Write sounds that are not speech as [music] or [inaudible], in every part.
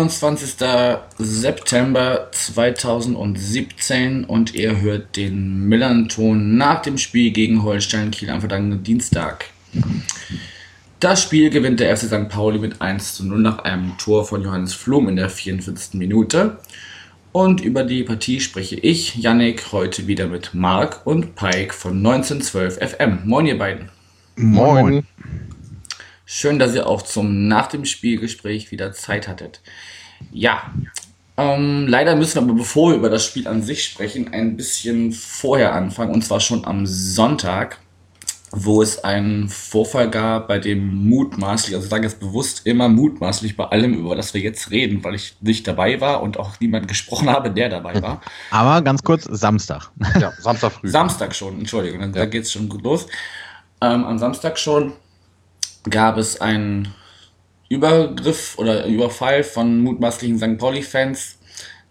21. September 2017 und ihr hört den Millern-Ton nach dem Spiel gegen Holstein Kiel am vergangenen Dienstag. Das Spiel gewinnt der FC St. Pauli mit 1 zu 0 nach einem Tor von Johannes Flum in der 44. Minute. Und über die Partie spreche ich, Yannick, heute wieder mit Marc und Pike von 1912 FM. Moin, ihr beiden. Moin. Schön, dass ihr auch zum nach dem Spielgespräch wieder Zeit hattet. Ja, ähm, leider müssen wir aber, bevor wir über das Spiel an sich sprechen, ein bisschen vorher anfangen. Und zwar schon am Sonntag wo es einen Vorfall gab, bei dem mutmaßlich, also ich sage jetzt bewusst immer mutmaßlich bei allem, über das wir jetzt reden, weil ich nicht dabei war und auch niemand gesprochen habe, der dabei war. [laughs] Aber ganz kurz, Samstag. Ja, Samstag früh. Samstag schon, Entschuldigung, ja. da geht es schon gut los. Ähm, am Samstag schon gab es einen Übergriff oder Überfall von mutmaßlichen St. Pauli-Fans,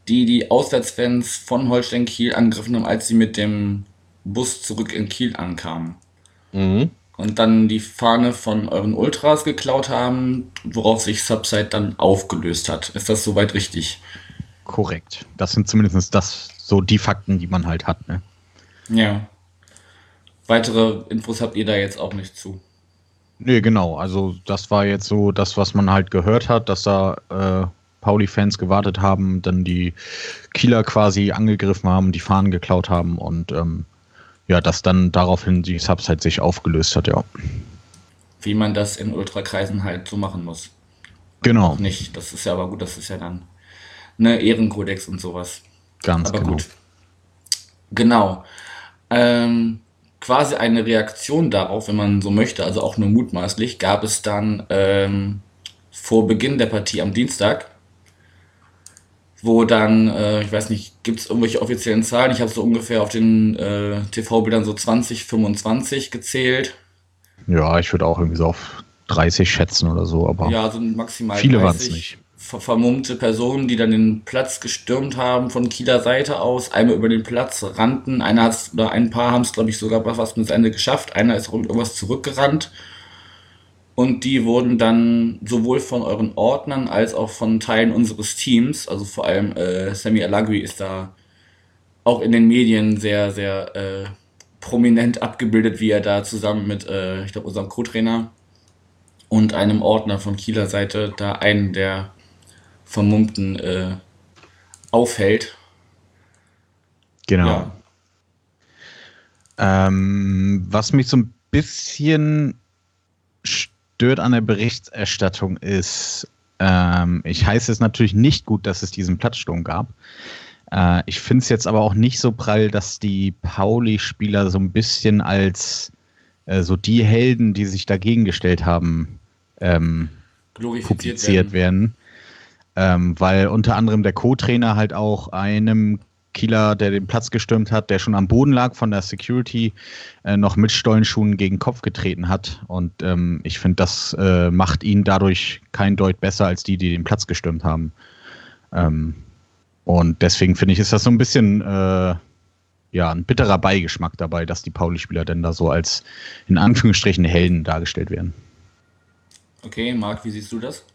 die die Auswärtsfans von Holstein Kiel angegriffen haben, als sie mit dem Bus zurück in Kiel ankamen. Mhm. Und dann die Fahne von euren Ultras geklaut haben, worauf sich Subside dann aufgelöst hat. Ist das soweit richtig? Korrekt. Das sind zumindest das so die Fakten, die man halt hat, ne? Ja. Weitere Infos habt ihr da jetzt auch nicht zu. Nee, genau. Also das war jetzt so das, was man halt gehört hat, dass da äh, Pauli-Fans gewartet haben, dann die Kieler quasi angegriffen haben, die Fahnen geklaut haben und ähm, ja, dass dann daraufhin die Subside sich aufgelöst hat, ja. Wie man das in Ultrakreisen halt so machen muss. Genau. Auch nicht. Das ist ja aber gut, das ist ja dann ne Ehrenkodex und sowas. Ganz aber genau. gut. Genau. Ähm, quasi eine Reaktion darauf, wenn man so möchte, also auch nur mutmaßlich, gab es dann ähm, vor Beginn der Partie am Dienstag wo dann, äh, ich weiß nicht, gibt es irgendwelche offiziellen Zahlen? Ich habe so ungefähr auf den äh, TV-Bildern so 20, 25 gezählt. Ja, ich würde auch irgendwie so auf 30 schätzen oder so, aber ja, so maximal viele waren es nicht. Vermummte Personen, die dann den Platz gestürmt haben von Kieler Seite aus, einmal über den Platz rannten. Einer hat's, oder ein paar haben es, glaube ich, sogar fast bis Ende geschafft. Einer ist irgendwas zurückgerannt und die wurden dann sowohl von euren Ordnern als auch von Teilen unseres Teams, also vor allem äh, Sammy Alagui ist da auch in den Medien sehr, sehr äh, prominent abgebildet, wie er da zusammen mit, äh, ich glaube, unserem Co-Trainer und einem Ordner von Kieler Seite da einen der Vermummten äh, aufhält. Genau. Ja. Ähm, was mich so ein bisschen stört an der Berichterstattung ist, ähm, ich heiße es natürlich nicht gut, dass es diesen Platzsturm gab. Äh, ich finde es jetzt aber auch nicht so prall, dass die Pauli-Spieler so ein bisschen als äh, so die Helden, die sich dagegen gestellt haben, ähm, publiziert werden. werden. Ähm, weil unter anderem der Co-Trainer halt auch einem Kieler, der den Platz gestürmt hat, der schon am Boden lag von der Security, äh, noch mit Stollenschuhen gegen den Kopf getreten hat. Und ähm, ich finde, das äh, macht ihn dadurch kein Deut besser als die, die den Platz gestürmt haben. Ähm, und deswegen finde ich, ist das so ein bisschen äh, ja, ein bitterer Beigeschmack dabei, dass die Pauli-Spieler denn da so als in Anführungsstrichen Helden dargestellt werden. Okay, Marc, wie siehst du das?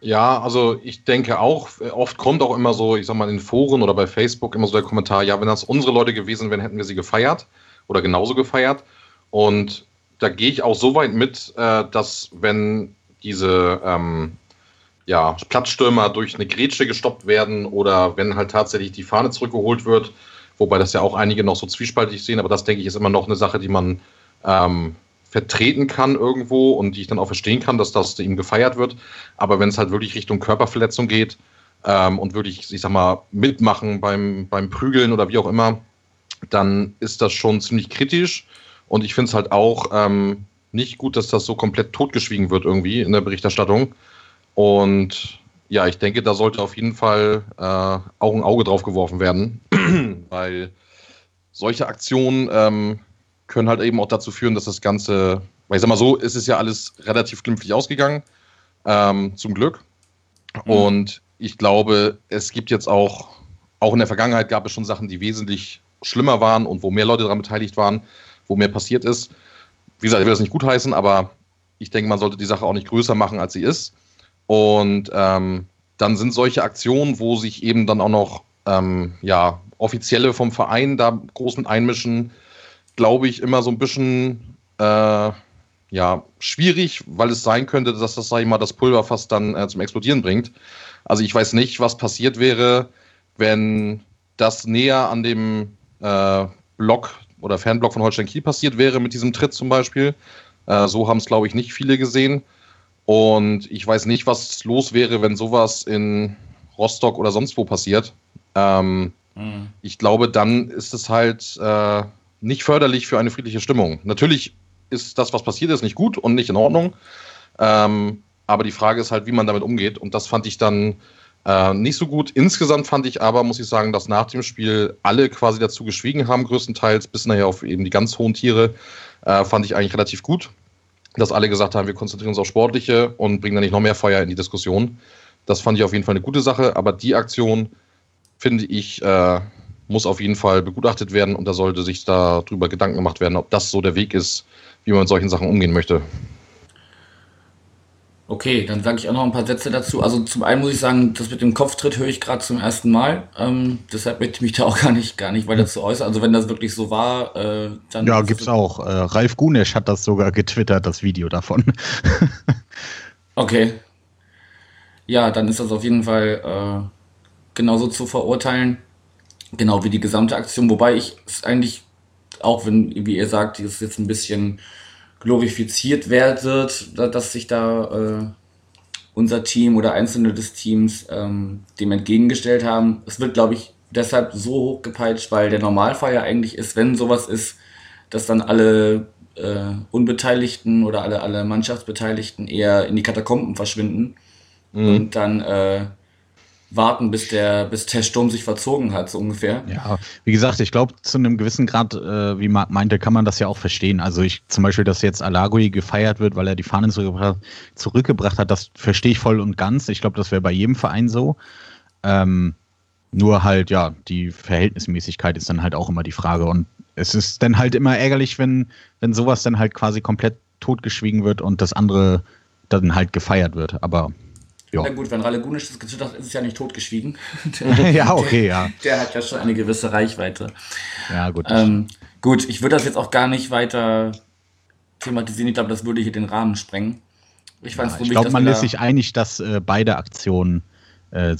Ja, also ich denke auch, oft kommt auch immer so, ich sag mal, in Foren oder bei Facebook immer so der Kommentar, ja, wenn das unsere Leute gewesen wären, hätten wir sie gefeiert oder genauso gefeiert. Und da gehe ich auch so weit mit, äh, dass wenn diese ähm, ja, Platzstürmer durch eine Grätsche gestoppt werden oder wenn halt tatsächlich die Fahne zurückgeholt wird, wobei das ja auch einige noch so zwiespaltig sehen, aber das denke ich ist immer noch eine Sache, die man ähm, vertreten kann irgendwo und die ich dann auch verstehen kann, dass das ihm gefeiert wird. Aber wenn es halt wirklich Richtung Körperverletzung geht ähm, und wirklich, ich sag mal, mitmachen beim, beim Prügeln oder wie auch immer, dann ist das schon ziemlich kritisch. Und ich finde es halt auch ähm, nicht gut, dass das so komplett totgeschwiegen wird irgendwie in der Berichterstattung. Und ja, ich denke, da sollte auf jeden Fall äh, auch ein Auge drauf geworfen werden, [clears throat] weil solche Aktionen ähm, können halt eben auch dazu führen, dass das Ganze, weil ich sag mal so, ist es ja alles relativ glimpflich ausgegangen, ähm, zum Glück. Mhm. Und ich glaube, es gibt jetzt auch auch in der Vergangenheit gab es schon Sachen, die wesentlich schlimmer waren und wo mehr Leute daran beteiligt waren, wo mehr passiert ist. Wie gesagt, ich will das nicht gutheißen, aber ich denke, man sollte die Sache auch nicht größer machen, als sie ist. Und ähm, dann sind solche Aktionen, wo sich eben dann auch noch ähm, ja, Offizielle vom Verein da groß mit einmischen, glaube ich, immer so ein bisschen äh, ja, schwierig, weil es sein könnte, dass das, sag ich mal, das Pulver fast dann äh, zum Explodieren bringt. Also ich weiß nicht, was passiert wäre, wenn das näher an dem äh, Block oder Fanblock von Holstein Kiel passiert wäre mit diesem Tritt zum Beispiel. Äh, so haben es, glaube ich, nicht viele gesehen. Und ich weiß nicht, was los wäre, wenn sowas in Rostock oder sonst wo passiert. Ähm, mhm. Ich glaube, dann ist es halt äh, nicht förderlich für eine friedliche Stimmung. Natürlich ist das, was passiert ist, nicht gut und nicht in Ordnung. Ähm, aber die Frage ist halt, wie man damit umgeht. Und das fand ich dann äh, nicht so gut. Insgesamt fand ich aber, muss ich sagen, dass nach dem Spiel alle quasi dazu geschwiegen haben, größtenteils, bis nachher auf eben die ganz hohen Tiere, äh, fand ich eigentlich relativ gut. Dass alle gesagt haben, wir konzentrieren uns auf Sportliche und bringen da nicht noch mehr Feuer in die Diskussion. Das fand ich auf jeden Fall eine gute Sache. Aber die Aktion, finde ich, äh, muss auf jeden Fall begutachtet werden und da sollte sich darüber Gedanken gemacht werden, ob das so der Weg ist, wie man mit solchen Sachen umgehen möchte. Okay, dann sage ich auch noch ein paar Sätze dazu. Also zum einen muss ich sagen, das mit dem Kopftritt höre ich gerade zum ersten Mal. Ähm, deshalb möchte ich mich da auch gar nicht, gar nicht weiter zu äußern. Also wenn das wirklich so war, äh, dann. Ja, gibt's auch. Äh, Ralf Gunesch hat das sogar getwittert, das Video davon. [laughs] okay. Ja, dann ist das auf jeden Fall äh, genauso zu verurteilen. Genau wie die gesamte Aktion. Wobei ich es eigentlich auch wenn, wie ihr sagt, es jetzt ein bisschen glorifiziert wird, dass sich da äh, unser Team oder Einzelne des Teams ähm, dem entgegengestellt haben. Es wird, glaube ich, deshalb so hochgepeitscht, weil der Normalfall ja eigentlich ist, wenn sowas ist, dass dann alle äh, Unbeteiligten oder alle, alle Mannschaftsbeteiligten eher in die Katakomben verschwinden mhm. und dann äh, warten, bis der, bis der Sturm sich verzogen hat, so ungefähr. Ja, wie gesagt, ich glaube, zu einem gewissen Grad, äh, wie Marc meinte, kann man das ja auch verstehen. Also ich zum Beispiel, dass jetzt Alagui gefeiert wird, weil er die Fahnen zurückgebracht, zurückgebracht hat, das verstehe ich voll und ganz. Ich glaube, das wäre bei jedem Verein so. Ähm, nur halt, ja, die Verhältnismäßigkeit ist dann halt auch immer die Frage. Und es ist dann halt immer ärgerlich, wenn, wenn sowas dann halt quasi komplett totgeschwiegen wird und das andere dann halt gefeiert wird. Aber ja. Na gut, wenn Ralle Gunisch das getwittert hat, ist es ja nicht totgeschwiegen. [laughs] ja, okay, ja. Der hat ja schon eine gewisse Reichweite. Ja, gut. Ähm, gut, ich würde das jetzt auch gar nicht weiter thematisieren. Ich glaube, das würde hier den Rahmen sprengen. Ich, ja, ich glaube, man ist sich einig, dass äh, beide Aktionen äh,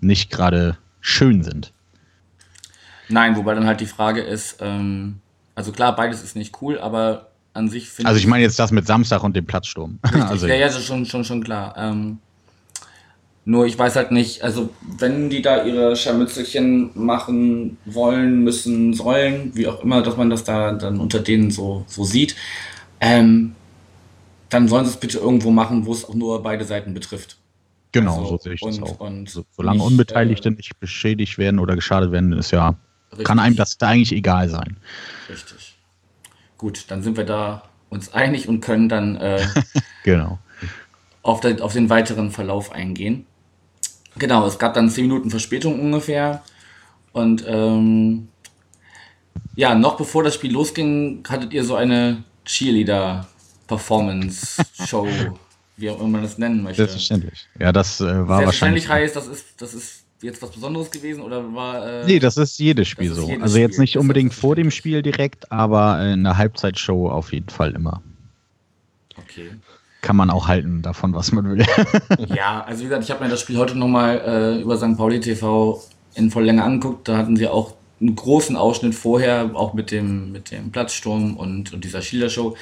nicht gerade schön sind. Nein, wobei dann halt die Frage ist, ähm, also klar, beides ist nicht cool, aber an sich finde ich. Also ich meine jetzt das mit Samstag und dem Platzsturm. [laughs] also, ja, ja, das ist schon, schon, schon klar. Ähm, nur ich weiß halt nicht, also wenn die da ihre Scharmützelchen machen wollen, müssen, sollen, wie auch immer, dass man das da dann unter denen so, so sieht, ähm, dann sollen sie es bitte irgendwo machen, wo es auch nur beide Seiten betrifft. Genau, also, so sehe ich und, das auch. Und so, solange nicht, Unbeteiligte äh, nicht beschädigt werden oder geschadet werden, ist ja, richtig. kann einem das da eigentlich egal sein. Richtig. Gut, dann sind wir da uns einig und können dann äh, [laughs] genau. auf, den, auf den weiteren Verlauf eingehen. Genau, es gab dann 10 Minuten Verspätung ungefähr. Und ähm, ja, noch bevor das Spiel losging, hattet ihr so eine Cheerleader-Performance-Show, [laughs] wie auch immer man das nennen möchte. Selbstverständlich. Ja, das äh, war wahrscheinlich. heißt, das ist, das ist jetzt was Besonderes gewesen oder war. Äh, nee, das ist jedes Spiel ist so. Jedes also jetzt Spiel. nicht unbedingt vor dem Spiel direkt, aber in der Halbzeitshow auf jeden Fall immer. Okay kann man auch halten davon, was man will. [laughs] ja, also wie gesagt, ich habe mir das Spiel heute nochmal äh, über St. Pauli TV in voll Länge angeguckt. Da hatten sie auch einen großen Ausschnitt vorher, auch mit dem, mit dem Platzsturm und, und dieser Schildershow.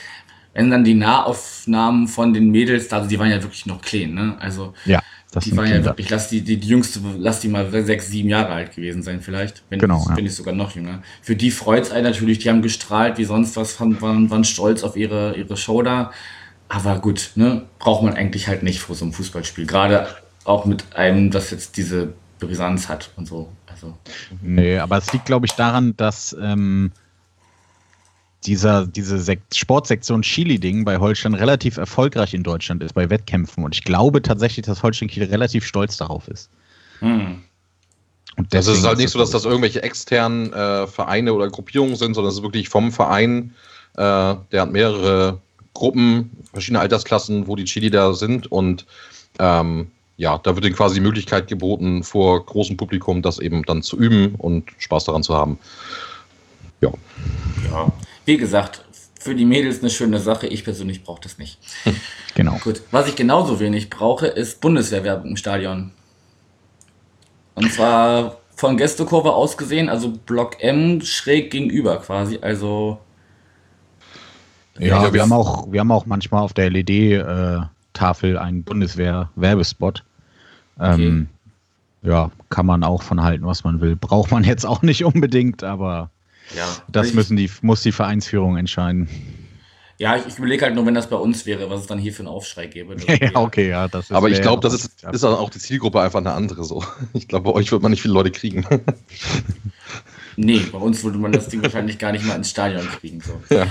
Wenn dann die Nahaufnahmen von den Mädels, also die waren ja wirklich noch klein, ne? Also ja, das die waren ja wirklich, lass die, die, die jüngste, lass die mal sechs, sieben Jahre alt gewesen sein, vielleicht. Wenn genau. Ich, ja. Bin ich sogar noch jünger. Für die freut es einen natürlich, die haben gestrahlt wie sonst was, waren, waren stolz auf ihre, ihre Show da. Aber gut, ne, braucht man eigentlich halt nicht vor so einem Fußballspiel. Gerade auch mit einem, das jetzt diese Brisanz hat und so. Also. Nee, aber es liegt, glaube ich, daran, dass ähm, dieser, diese Sekt Sportsektion Chili-Ding bei Holstein relativ erfolgreich in Deutschland ist, bei Wettkämpfen. Und ich glaube tatsächlich, dass Holstein Kiel relativ stolz darauf ist. Hm. Und Das ist deswegen halt nicht es so, dass das irgendwelche externen äh, Vereine oder Gruppierungen sind, sondern es ist wirklich vom Verein, äh, der hat mehrere Gruppen, verschiedene Altersklassen, wo die Chili da sind und ähm, ja, da wird ihnen quasi die Möglichkeit geboten, vor großem Publikum das eben dann zu üben und Spaß daran zu haben. Ja. Ja, wie gesagt, für die Mädels eine schöne Sache. Ich persönlich brauche das nicht. Genau. Gut, was ich genauso wenig brauche, ist Bundeswehrwerbung im Stadion. Und zwar von Gästekurve aus gesehen, also Block M schräg gegenüber quasi. Also Ja, Ja, wir, haben auch, wir haben auch manchmal auf der LED-Tafel einen Bundeswehr-Werbespot. Ähm, ja, kann man auch von halten, was man will. Braucht man jetzt auch nicht unbedingt, aber ja, das müssen die, muss die Vereinsführung entscheiden. Ja, ich, ich überlege halt nur, wenn das bei uns wäre, was es dann hier für einen Aufschrei gäbe. [laughs] ja, okay, ja, das ist. Aber ich glaube, das ist, ist dann auch die Zielgruppe einfach eine andere so. [laughs] Ich glaube, bei euch wird man nicht viele Leute kriegen. Nee, bei uns würde man das Ding wahrscheinlich gar nicht mal ins Stadion kriegen. So. [laughs] Ja.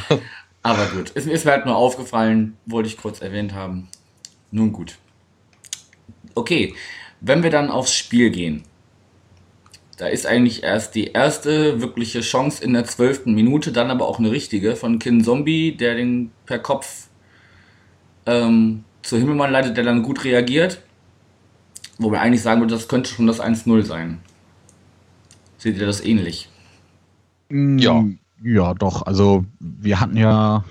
Aber gut, ist, ist mir halt nur aufgefallen, wollte ich kurz erwähnt haben. Nun gut. Okay, wenn wir dann aufs Spiel gehen, da ist eigentlich erst die erste wirkliche Chance in der zwölften Minute, dann aber auch eine richtige von Kin Zombie, der den per Kopf ähm, zu Himmelmann leitet, der dann gut reagiert. Wo man eigentlich sagen würde, das könnte schon das 1-0 sein. Seht ihr das ähnlich? Mm, Ja. Ja, doch. Also wir hatten ja,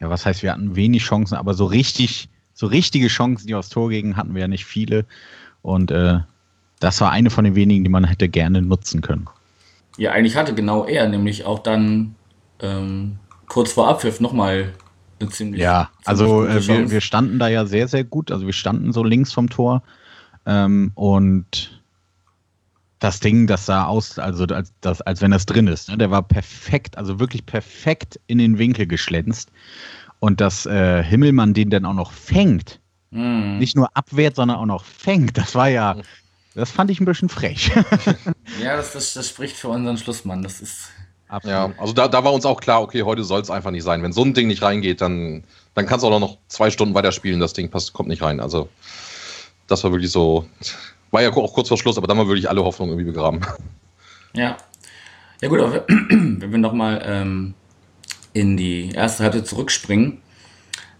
ja, was heißt, wir hatten wenig Chancen, aber so richtig, so richtige Chancen, die aufs Tor gingen, hatten wir ja nicht viele. Und äh, das war eine von den wenigen, die man hätte gerne nutzen können. Ja, eigentlich hatte genau er nämlich auch dann ähm, kurz vor Abpfiff nochmal eine ziemlich. Ja, also gute äh, wir, wir standen da ja sehr, sehr gut. Also wir standen so links vom Tor. Ähm, und das Ding, das sah aus, also als, das, als wenn das drin ist. Ne? Der war perfekt, also wirklich perfekt in den Winkel geschlänzt. Und dass äh, Himmelmann den dann auch noch fängt, Mhm. nicht nur abwehrt, sondern auch noch fängt, das war ja, das fand ich ein bisschen frech. [laughs] Ja, das, das, das spricht für unseren Schlussmann. Das ist. Ja, also da, da war uns auch klar, okay, heute soll es einfach nicht sein. Wenn so ein Ding nicht reingeht, dann, dann kannst du auch noch zwei Stunden weiterspielen, das Ding passt, kommt nicht rein. Also das war wirklich so, war ja auch kurz vor Schluss, aber dann war wirklich alle Hoffnung irgendwie begraben. Ja. Ja, gut, aber [clears throat] wenn wir nochmal ähm, in die erste Halbzeit zurückspringen,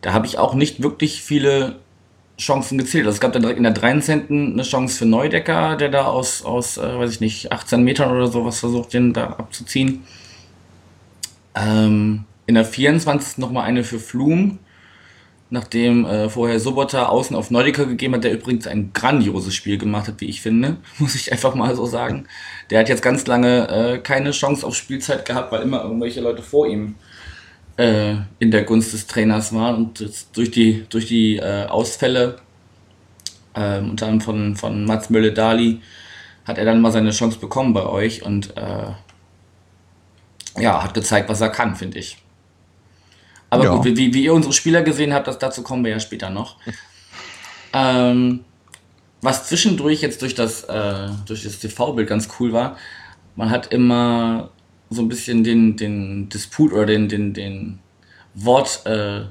da habe ich auch nicht wirklich viele Chancen gezählt. Also es gab dann direkt in der 13. eine Chance für Neudecker, der da aus, aus äh, weiß ich nicht, 18 Metern oder sowas versucht, den da abzuziehen. Ähm, in der 24. nochmal eine für Flum, nachdem äh, vorher Sobota außen auf Neudecker gegeben hat, der übrigens ein grandioses Spiel gemacht hat, wie ich finde, [laughs] muss ich einfach mal so sagen. Der hat jetzt ganz lange äh, keine Chance auf Spielzeit gehabt, weil immer irgendwelche Leute vor ihm äh, in der Gunst des Trainers waren und durch die, durch die äh, Ausfälle, äh, unter anderem von, von Mats Mölle-Dali, hat er dann mal seine Chance bekommen bei euch und äh, ja, hat gezeigt, was er kann, finde ich. Aber Ja. gut, wie, wie ihr unsere Spieler gesehen habt, das, dazu kommen wir ja später noch. [laughs] ähm, was zwischendurch jetzt durch das, äh, durch das TV-Bild ganz cool war, man hat immer so ein bisschen den, den Disput oder den, den, den Wort, äh,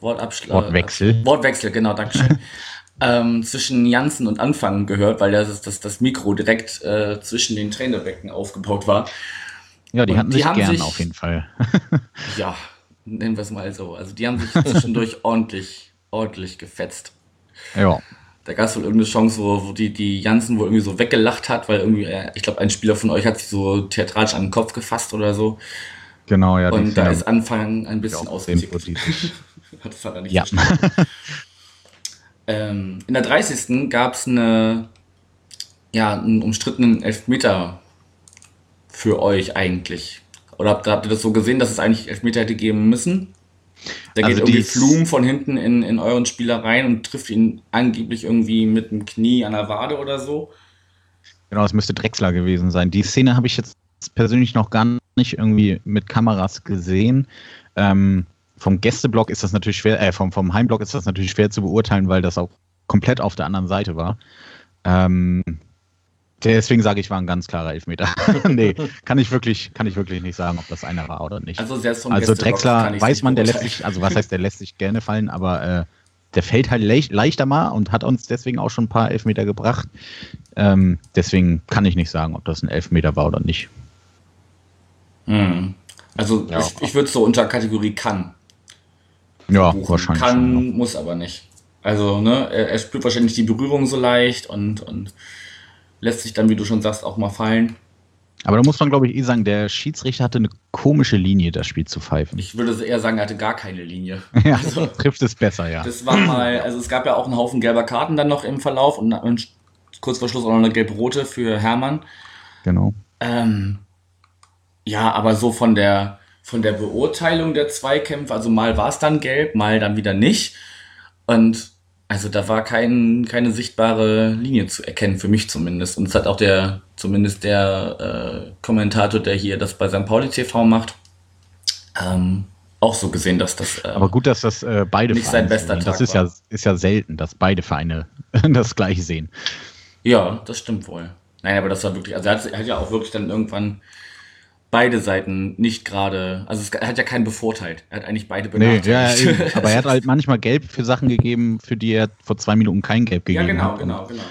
Wortabschlag. Wortwechsel. Wortwechsel, genau, Dankeschön. [laughs] ähm, zwischen Janssen und Anfang gehört, weil das, das, das Mikro direkt äh, zwischen den Trainerbecken aufgebaut war. ja, die Und hatten die sich haben gern sich- auf jeden Fall. Ja, [laughs] nennen wir es mal so. Also die haben sich [laughs] zwischendurch ordentlich, ordentlich gefetzt. ja. Da gab es wohl irgendeine Chance, wo, wo die, die Janssen wohl irgendwie so weggelacht hat, weil irgendwie, äh, ich glaube, ein Spieler von euch hat sich so theatralisch an den Kopf gefasst oder so. Genau, ja. Und da ist Anfang ein bisschen ausgetickt. politisch. Das hat er nicht Ja. Ähm, in der 30. gab es eine, ja, einen umstrittenen Elfmeter für euch eigentlich. Oder habt, habt ihr das so gesehen, dass es eigentlich Elfmeter hätte geben müssen? Da Also geht irgendwie Flum von hinten in, in euren Spieler rein und trifft ihn angeblich irgendwie mit dem Knie an der Wade oder so. Genau, es müsste Drexler gewesen sein. Die Szene habe ich jetzt persönlich noch gar nicht irgendwie mit Kameras gesehen. Ähm, vom Gästeblock ist das natürlich schwer, äh, vom, vom Heimblock ist das natürlich schwer zu beurteilen, weil das auch komplett auf der anderen Seite war. Ähm, deswegen sage ich, war ein ganz klarer Elfmeter. [laughs] nee, kann ich wirklich, kann ich wirklich nicht sagen, ob das einer war oder nicht. Also selbst vom Also Drexler weiß man, der lässt sich, also was heißt, der lässt sich gerne fallen, aber äh, der fällt halt leicht, leichter mal und hat uns deswegen auch schon ein paar Elfmeter gebracht. Ähm, deswegen kann ich nicht sagen, ob das ein Elfmeter war oder nicht. Hm. Also Ja. ich, ich würde es so unter Kategorie kann. Ja, buchen. wahrscheinlich. Kann, schon, muss aber nicht. Also, ne, er, er spürt wahrscheinlich die Berührung so leicht und, und lässt sich dann, wie du schon sagst, auch mal fallen. Aber da muss man, glaube ich, eh sagen, der Schiedsrichter hatte eine komische Linie, das Spiel zu pfeifen. Ich würde eher sagen, er hatte gar keine Linie. [laughs] Ja, Also, [laughs] trifft es besser, ja. das war mal, also es gab ja auch einen Haufen gelber Karten dann noch im Verlauf und, und kurz vor Schluss auch noch eine gelb-rote für Hermann. Genau. Ähm, ja, aber so von der, von der Beurteilung der Zweikämpfe, also mal war es dann gelb, mal dann wieder nicht. Und also da war kein, keine sichtbare Linie zu erkennen, für mich zumindest. Und es hat auch der, zumindest der äh, Kommentator, der hier das bei St. Pauli TV macht, ähm, auch so gesehen, dass das. Äh, Aber gut, dass das äh, beide Nicht sein Vereine bester sehen. Tag Das ist war. ja, ist ja selten, dass beide Vereine [laughs] das gleiche sehen. Ja, das stimmt wohl. Nein, aber das war wirklich, also er hat, er hat ja auch wirklich dann irgendwann beide Seiten nicht gerade, also es, er hat ja keinen bevorteilt. Er hat eigentlich beide Nee, ja, ja, benachteiligt. eben. [laughs] aber er hat halt manchmal Gelb für Sachen gegeben, für die er vor zwei Minuten kein Gelb ja, gegeben genau, hat. genau, genau. Ja.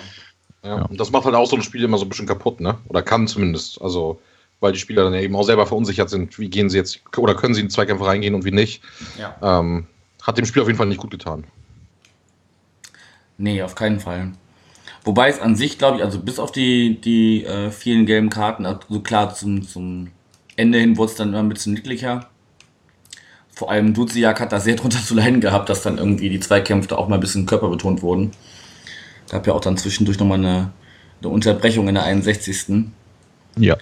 Ja. Und das macht halt auch so ein Spiel immer so ein bisschen kaputt, ne? Oder kann zumindest. Also, weil die Spieler dann ja eben auch selber verunsichert sind, wie gehen sie jetzt, oder können sie in Zweikämpfe reingehen und wie nicht. Ja. Ähm, hat dem Spiel auf jeden Fall nicht gut getan. Nee, auf keinen Fall. Wobei es an sich, glaube ich, also bis auf die, die äh, vielen gelben Karten, also klar, zum, zum Ende hin wurde es dann immer ein bisschen niedlicher. Vor allem Duziak hat da sehr drunter zu leiden gehabt, dass dann irgendwie die Zweikämpfe auch mal ein bisschen körperbetont wurden. Gab ja auch dann zwischendurch nochmal eine, eine Unterbrechung in der 61. Ja.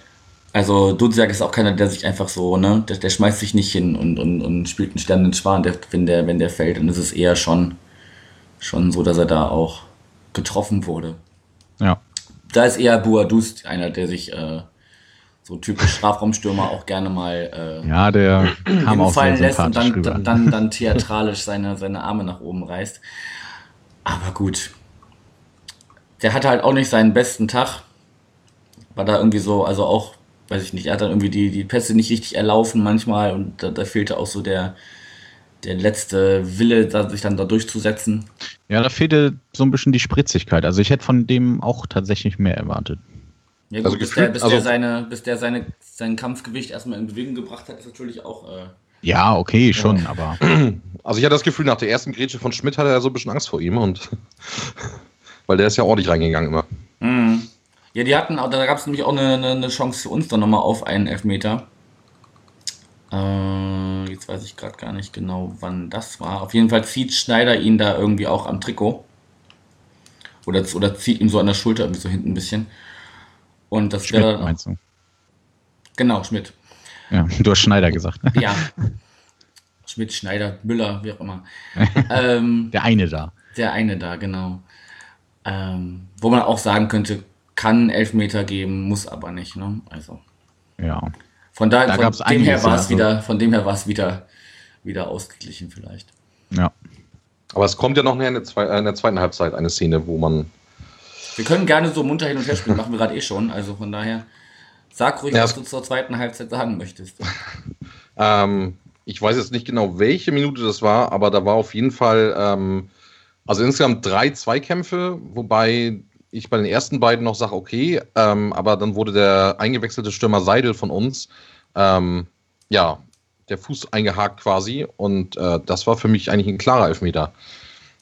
Also Duziak ist auch keiner, der sich einfach so, ne, der, der schmeißt sich nicht hin und, und, und spielt einen Stern in den Schwan, der, wenn, der, wenn der fällt. Und es ist eher schon, schon so, dass er da auch getroffen wurde. Ja. Da ist eher Buadus einer, der sich äh, so typisch Strafraumstürmer auch gerne mal äh, Ja, der kam auch hinfallen lässt und dann, dann, dann, dann theatralisch seine, seine Arme nach oben reißt. Aber gut. Der hatte halt auch nicht seinen besten Tag. War da irgendwie so, also auch, weiß ich nicht, er hat dann irgendwie die, die Pässe nicht richtig erlaufen manchmal und da, da fehlte auch so der, der letzte Wille, da, sich dann da durchzusetzen. Ja, da fehlte so ein bisschen die Spritzigkeit. Also ich hätte von dem auch tatsächlich mehr erwartet. Ja, gut, Also bis, gefühlt- der, bis, also- der seine, bis der seine, sein Kampfgewicht erstmal in Bewegung gebracht hat, ist natürlich auch. Äh, Ja, okay, schon, aber [clears throat] Also, ich hatte das Gefühl, nach der ersten Grätsche von Schmidt hatte er so ein bisschen Angst vor ihm und. [laughs] weil der ist ja ordentlich reingegangen immer. Mhm. Ja, die hatten, da gab es nämlich auch eine, eine, eine Chance für uns dann nochmal auf einen Elfmeter. Äh, jetzt weiß ich gerade gar nicht genau, wann das war. Auf jeden Fall zieht Schneider ihn da irgendwie auch am Trikot. Oder, oder zieht ihm so an der Schulter irgendwie so hinten ein bisschen. Und das wäre Schmidt auch, meinst du? Genau, Schmidt. Ja, du hast Schneider gesagt. Ja. Schmidt, Schneider, Müller, wie auch immer. [laughs] ähm, Der eine da. Der eine da, genau. Ähm, wo man auch sagen könnte, kann Elfmeter geben, muss aber nicht. Ne? Also Ja. von, da, Da von gab's dem her war es ja, so. wieder, von dem her war es wieder, wieder ausgeglichen vielleicht. Ja. Aber es kommt ja noch der, in der zweiten Halbzeit eine Szene, wo man. Wir können gerne so munter hin und her spielen, machen wir gerade eh schon. Also von daher, sag ruhig, Ja, was du zur zweiten Halbzeit sagen möchtest. [laughs] Ähm, ich weiß jetzt nicht genau, welche Minute das war, aber da war auf jeden Fall, ähm, also insgesamt drei Zweikämpfe, wobei ich bei den ersten beiden noch sage, okay, ähm, aber dann wurde der eingewechselte Stürmer Seidel von uns, ähm, ja, der Fuß eingehakt quasi und äh, das war für mich eigentlich ein klarer Elfmeter.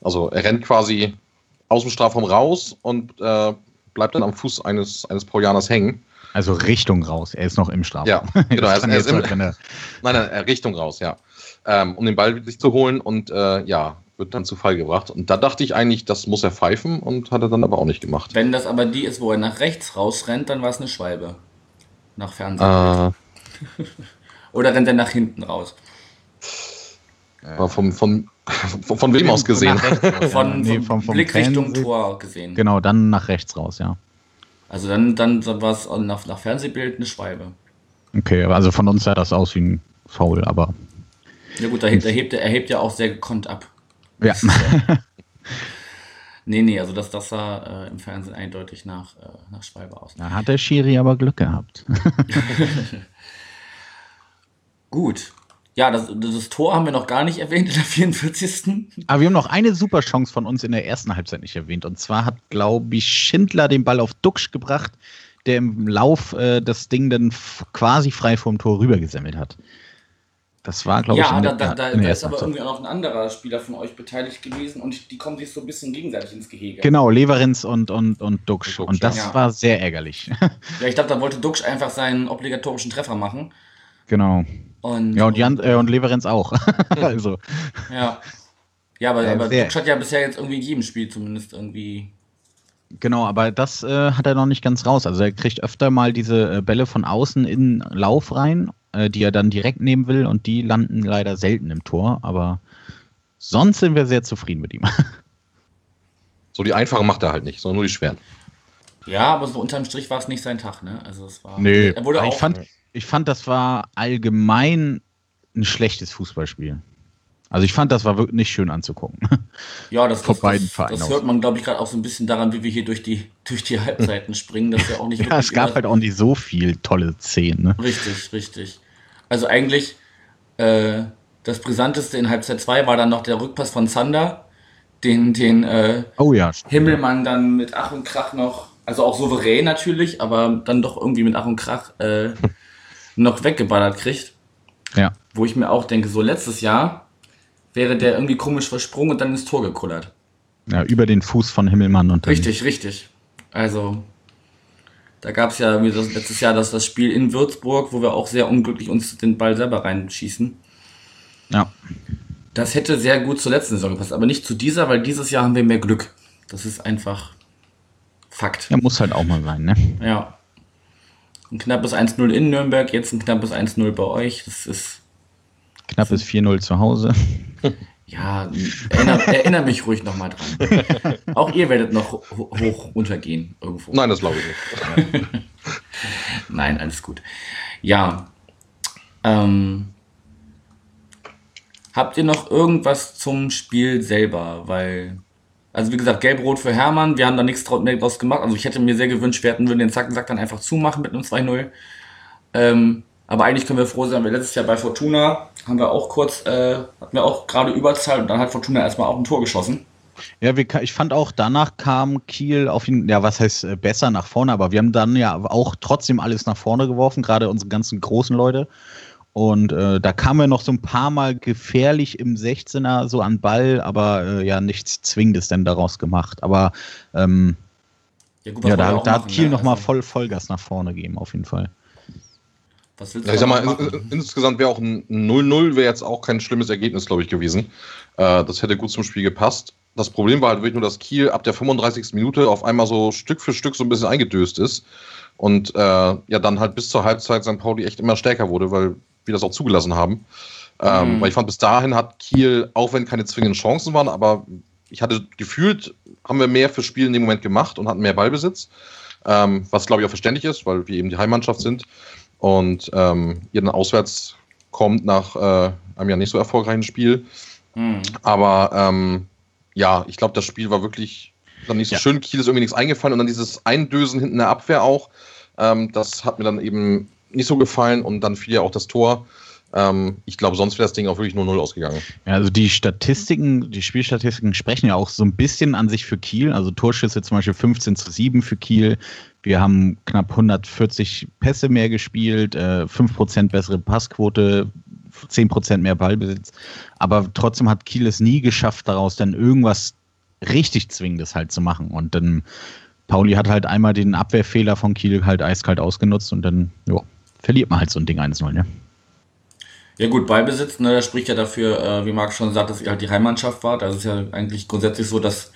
Also er rennt quasi aus dem Strafraum raus und äh, bleibt dann am Fuß eines, eines Paulianers hängen. Also Richtung raus. Er ist noch im Strafraum. Ja, [laughs] genau, er ist- er ist im- halt, Nein, nein, Richtung raus, ja. Ähm, um den Ball sich zu holen und äh, ja, wird dann zu Fall gebracht. Und da dachte ich eigentlich, das muss er pfeifen und hat er dann aber auch nicht gemacht. Wenn das aber die ist, wo er nach rechts rausrennt, dann war es eine Schwalbe. Nach Fernsehen. Äh, [laughs] Oder rennt er nach hinten raus? Aber vom, von, von, [laughs] von wem aus gesehen? Rechts [laughs] Von, ja. Nee, vom vom, vom Blick Richtung Fernseh- Tor gesehen. Genau, dann nach rechts raus, ja. Also dann, dann war es nach, nach Fernsehbild eine Schwalbe. Okay, also von uns sah das aus wie ein Foul, aber Ja gut, da hebt, er, hebt, er hebt ja auch sehr gekonnt ab. ja. [laughs] Nee, nee, also das, das sah äh, im Fernsehen eindeutig nach, äh, nach Schwalbe aus. Da hat der Schiri aber Glück gehabt. Gut. Ja, das, das Tor haben wir noch gar nicht erwähnt in der 44. Aber wir haben noch eine super Chance von uns in der ersten Halbzeit nicht erwähnt. Und zwar hat, glaube ich, Schindler den Ball auf Duxch gebracht, der im Lauf äh, das Ding dann quasi frei vom Tor rübergesammelt hat. Das war, glaube ja, ich, in da, der, da, da, in der da ist aber Halbzeit. irgendwie auch noch ein anderer Spieler von euch beteiligt gewesen und die kommen sich so ein bisschen gegenseitig ins Gehege. Genau, Leverenz und, und, und Duxch. Und Duxch, Und das ja. war sehr ärgerlich. [laughs] Ja, ich glaube, da wollte Duxch einfach seinen obligatorischen Treffer machen. Genau. Und, Ja, und, Jan, äh, und Leverenz auch. [laughs] [laughs] also, Ja. Ja, aber, Ja, aber. Duxch hat ja bisher jetzt irgendwie in jedem Spiel zumindest irgendwie. genau, aber das äh, hat er noch nicht ganz raus. Also er kriegt öfter mal diese äh, Bälle von außen in Lauf rein, äh, die er dann direkt nehmen will und die landen leider selten im Tor. Aber sonst sind wir sehr zufrieden mit ihm. [laughs] So die einfachen macht er halt nicht, sondern nur die schweren. Ja, aber so unterm Strich war es nicht sein Tag, ne? Also es war. Nee, er wurde auch, ich, fand, ich fand, das war allgemein ein schlechtes Fußballspiel. Also ich fand, das war wirklich nicht schön anzugucken. ja, das, von das, beiden das, Vereinen das hört man, glaube ich, gerade auch so ein bisschen daran, wie wir hier durch die, durch die Halbzeiten springen, dass wir auch nicht [laughs] ja, es gab halt auch nicht so viel tolle Szenen. Ne? Richtig, richtig. Also eigentlich äh, das Brisanteste in Halbzeit 2 war dann noch der Rückpass von Zander, den, den äh, Oh ja. Himmelmann dann mit Ach und Krach noch, also auch souverän natürlich, aber dann doch irgendwie mit Ach und Krach äh, [laughs] noch weggeballert kriegt. Ja. Wo ich mir auch denke, so letztes Jahr wäre der irgendwie komisch versprungen und dann ins Tor gekullert. ja, über den Fuß von Himmelmann und Richtig, richtig. Also, da gab es ja letztes Jahr das, das Spiel in Würzburg, wo wir auch sehr unglücklich uns den Ball selber reinschießen. Ja. Das hätte sehr gut zur letzten Saison gepasst, aber nicht zu dieser, weil dieses Jahr haben wir mehr Glück. Das ist einfach Fakt. ja, muss halt auch mal sein, ne? Ja. Ein knappes 1-0 in Nürnberg, jetzt ein knappes 1-0 bei euch. Das ist, Knappes 4-0 zu Hause. [laughs] ja, erinnere, erinnere mich ruhig nochmal dran. [laughs] Auch ihr werdet noch ho hoch untergehen irgendwo. Nein, das glaube ich nicht. [laughs] Nein, alles gut. Ja. Ähm, habt ihr noch irgendwas zum Spiel selber? Weil, also wie gesagt, Gelb-Rot für Hermann, wir haben da nichts draus gemacht. Also ich hätte mir sehr gewünscht, wir hätten würden den Zackensack dann einfach zumachen mit einem 2-0. Ähm, aber eigentlich können wir froh sein, weil letztes Jahr bei Fortuna haben wir auch kurz, äh, hatten wir auch gerade Überzahl und dann hat Fortuna erstmal auch ein Tor geschossen. Ja, wir, ich fand auch, danach kam Kiel auf ihn, ja, was heißt äh, besser nach vorne, aber wir haben dann ja auch trotzdem alles nach vorne geworfen, gerade unsere ganzen großen Leute. Und äh, da kamen wir noch so ein paar Mal gefährlich im 16er so an Ball, aber äh, ja, nichts Zwingendes denn daraus gemacht. Aber ähm, gut, ja, wollen wir da, da hat Kiel ne? nochmal Also, voll Vollgas nach vorne gegeben, auf jeden Fall. Was willst Ja, du ich sag mal, in, insgesamt wäre auch ein 0-0 wäre jetzt auch kein schlimmes Ergebnis, glaube ich, gewesen. Äh, das hätte gut zum Spiel gepasst. Das Problem war halt wirklich nur, dass Kiel ab der 35. Minute auf einmal so Stück für Stück so ein bisschen eingedöst ist. Und äh, ja, dann halt bis zur Halbzeit St. Pauli echt immer stärker wurde, weil wir das auch zugelassen haben. Ähm, Mhm. Weil ich fand, bis dahin hat Kiel, auch wenn keine zwingenden Chancen waren, aber ich hatte gefühlt, haben wir mehr fürs Spiel in dem Moment gemacht und hatten mehr Ballbesitz. Ähm, was glaube ich auch verständlich ist, weil wir eben die Heimmannschaft sind und ähm, ihr dann auswärts kommt nach äh, einem ja nicht so erfolgreichen Spiel. Hm. Aber ähm, ja, ich glaube, das Spiel war wirklich dann nicht so Ja. schön. Kiel ist irgendwie nichts eingefallen und dann dieses Eindösen hinten in der Abwehr auch. Ähm, das hat mir dann eben nicht so gefallen und dann fiel ja auch das Tor. Ähm, ich glaube, sonst wäre das Ding auch wirklich nur 0 ausgegangen. Ja, also die Statistiken, die Spielstatistiken sprechen ja auch so ein bisschen an sich für Kiel. Also Torschüsse zum Beispiel 15 zu 7 für Kiel. Wir haben knapp 140 Pässe mehr gespielt, äh, 5% bessere Passquote, 10% mehr Ballbesitz. Aber trotzdem hat Kiel es nie geschafft, daraus dann irgendwas richtig Zwingendes halt zu machen. Und dann Pauli hat halt einmal den Abwehrfehler von Kiel halt eiskalt ausgenutzt und dann jo, verliert man halt so ein Ding 1-0, ne? Ja gut, Ballbesitz, ne, das spricht ja dafür, äh, wie Marc schon sagt, dass ihr halt die Heimmannschaft wart. Das ist ja eigentlich grundsätzlich so, dass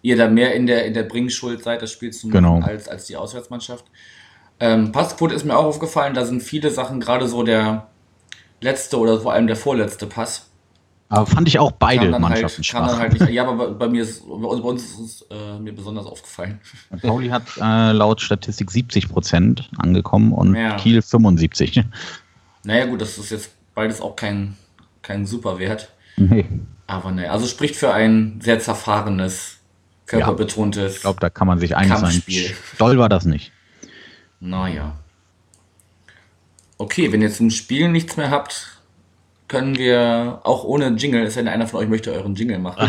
ihr da mehr in der, in der Bringschuld seid, das Spiel zu machen, Genau. als, als die Auswärtsmannschaft. Ähm, Passquote ist mir auch aufgefallen, da sind viele Sachen, gerade so der letzte oder vor allem der vorletzte Pass. Aber fand ich auch beide dann Mannschaften halt, schwach. halt nicht. Ja, aber bei, mir ist, bei uns, ist es äh, mir besonders aufgefallen. Pauli hat äh, laut Statistik 70 Prozent angekommen und Ja. Kiel 75. Naja gut, das ist jetzt beides auch kein, kein Superwert. Nee. Aber ne, also spricht für ein sehr zerfahrenes, körperbetontes. Ich glaube, da kann man sich einig sein. Doll war das nicht. Naja. Okay, wenn ihr zum Spielen nichts mehr habt, können wir auch ohne Jingle, es sei denn, einer von euch möchte euren Jingle machen.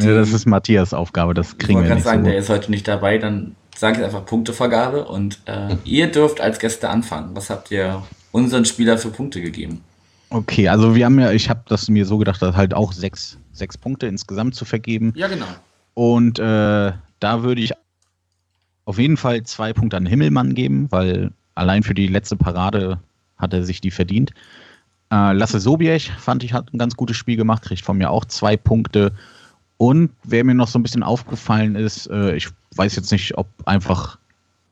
Ja, das ist Matthias Aufgabe, das Ich kriegen wollte wir nicht sagen, so. der ist heute nicht dabei, dann sage ich einfach Punktevergabe und äh, [laughs] ihr dürft als Gäste anfangen. Was habt ihr unseren Spieler für Punkte gegeben? Okay, also wir haben ja, ich habe das mir so gedacht, dass halt auch sechs, sechs Punkte insgesamt zu vergeben. Ja, genau. Und äh, da würde ich auf jeden Fall zwei Punkte an Himmelmann geben, weil allein für die letzte Parade hat er sich die verdient. Äh, Lasse Sobiech fand ich hat ein ganz gutes Spiel gemacht, kriegt von mir auch zwei Punkte. Und wer mir noch so ein bisschen aufgefallen ist, äh, ich weiß jetzt nicht, ob einfach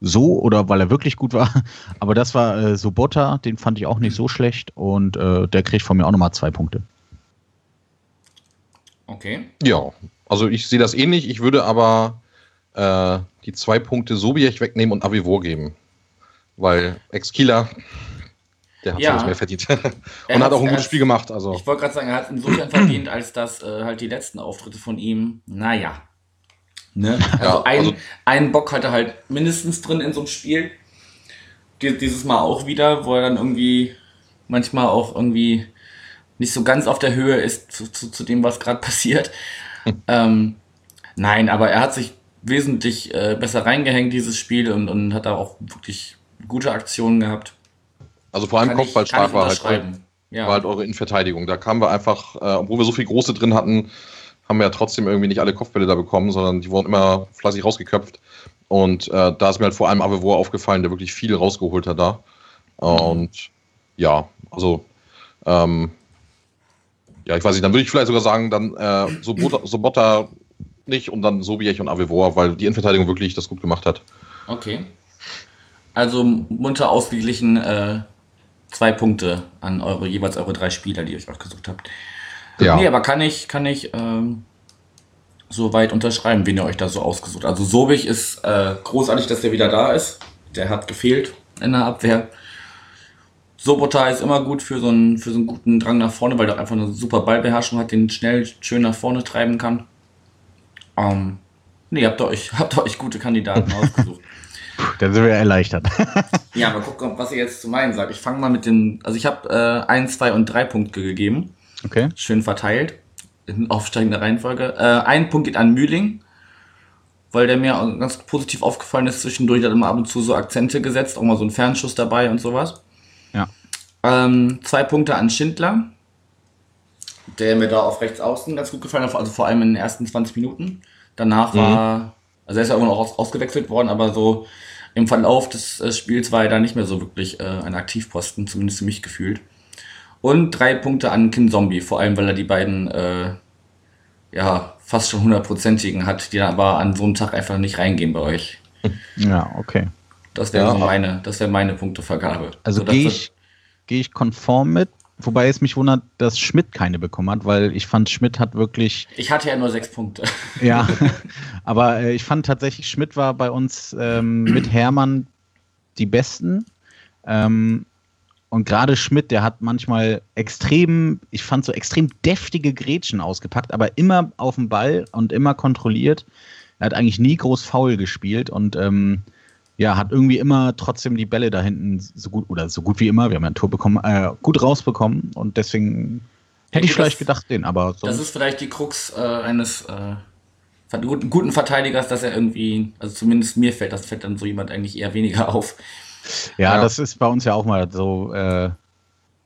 so oder weil er wirklich gut war, [laughs] aber das war äh, Sobota, den fand ich auch nicht so schlecht und äh, der kriegt von mir auch nochmal zwei Punkte. Okay. Ja, also ich sehe das ähnlich. Ich würde aber äh, die zwei Punkte Sobiech wegnehmen und Avivor geben. Weil Ex-Kieler, der hat Ja. sowas mehr verdient. [laughs] Er und hat auch ein gutes Spiel gemacht. Also. Ich wollte gerade sagen, er hat insofern verdient, als dass äh, halt die letzten Auftritte von ihm, naja. Ne? Also, Ja, ein, also- einen Bock hat er halt mindestens drin in so einem Spiel. Die, dieses Mal auch wieder, wo er dann irgendwie manchmal auch irgendwie nicht so ganz auf der Höhe ist zu, zu, zu dem, was gerade passiert. [laughs] ähm, nein, aber er hat sich wesentlich äh, besser reingehängt, dieses Spiel, und, und hat da auch wirklich gute Aktionen gehabt. Also vor allem Kopfballstark war halt. Ja. war halt eure Innenverteidigung. Da kamen wir einfach, äh, obwohl wir so viel Große drin hatten, haben wir ja trotzdem irgendwie nicht alle Kopfbälle da bekommen, sondern die wurden immer fleißig rausgeköpft. Und äh, da ist mir halt vor allem Avevor aufgefallen, der wirklich viel rausgeholt hat da. Und ja, also ähm, ja, ich weiß nicht, dann würde ich vielleicht sogar sagen, dann äh, Sobota, Sobotta nicht und dann Sobiech und Avevor, weil die Innenverteidigung wirklich das gut gemacht hat. Okay. Also munter ausgeglichen äh, zwei Punkte an eure jeweils eure drei Spieler, die ihr euch ausgesucht habt. Ja. Nee, aber kann ich, kann ich ähm, so weit unterschreiben, wen ihr euch da so ausgesucht habt. Also Sobich ist äh, großartig, dass der wieder da ist. Der hat gefehlt in der Abwehr. Sobota ist immer gut für so, einen, für so einen guten Drang nach vorne, weil er einfach eine super Ballbeherrschung hat, den schnell schön nach vorne treiben kann. Ähm, nee, habt ihr euch, [laughs] habt ihr euch gute Kandidaten ausgesucht. [laughs] Da sind wir erleichtert. [laughs] Ja, aber guck, was ihr jetzt zu meinen sagt. Ich fange mal mit den, also ich habe äh, 1, 2 und 3 Punkte gegeben. Okay. Schön verteilt. In aufsteigender Reihenfolge. Äh, ein Punkt geht an Mühling, weil der mir ganz positiv aufgefallen ist. Zwischendurch hat er immer ab und zu so Akzente gesetzt, auch mal so ein Fernschuss dabei und sowas. Ja. Ähm, zwei Punkte an Schindler, der mir da auf rechts außen ganz gut gefallen hat, also vor allem in den ersten 20 Minuten. Danach war, also er ist ja irgendwann auch aus, ausgewechselt worden, aber so im Verlauf des äh, Spiels war er da nicht mehr so wirklich äh, ein Aktivposten, zumindest für mich gefühlt. Und drei Punkte an Kin Zombie, vor allem weil er die beiden, äh, ja, fast schon hundertprozentigen hat, die dann aber an so einem Tag einfach nicht reingehen bei euch. [laughs] Ja, okay. Das wäre Ja, so meine, das wäre meine Punktevergabe. Also Sodass gehe ich, geh ich konform mit, wobei es mich wundert, dass Schmidt keine bekommen hat, weil ich fand, Schmidt hat wirklich, Ich hatte ja nur sechs Punkte. ja, [laughs] aber äh, ich fand tatsächlich, Schmidt war bei uns ähm, mit Hermann die Besten. Ähm, und gerade Schmidt, der hat manchmal extrem, ich fand so extrem deftige Grätschen ausgepackt, aber immer auf dem Ball und immer kontrolliert. Er hat eigentlich nie groß faul gespielt und ähm, ja, hat irgendwie immer trotzdem die Bälle da hinten so gut oder so gut wie immer, wir haben ja ein Tor bekommen, äh, gut rausbekommen und deswegen hätte ich das- vielleicht gedacht, den, aber Das sonst, ist vielleicht die Krux äh, eines äh, guten, guten Verteidigers, dass er irgendwie, also zumindest mir fällt das fällt dann so jemand eigentlich eher weniger [laughs] auf. ja, ja. das ist bei uns ja auch mal so, äh,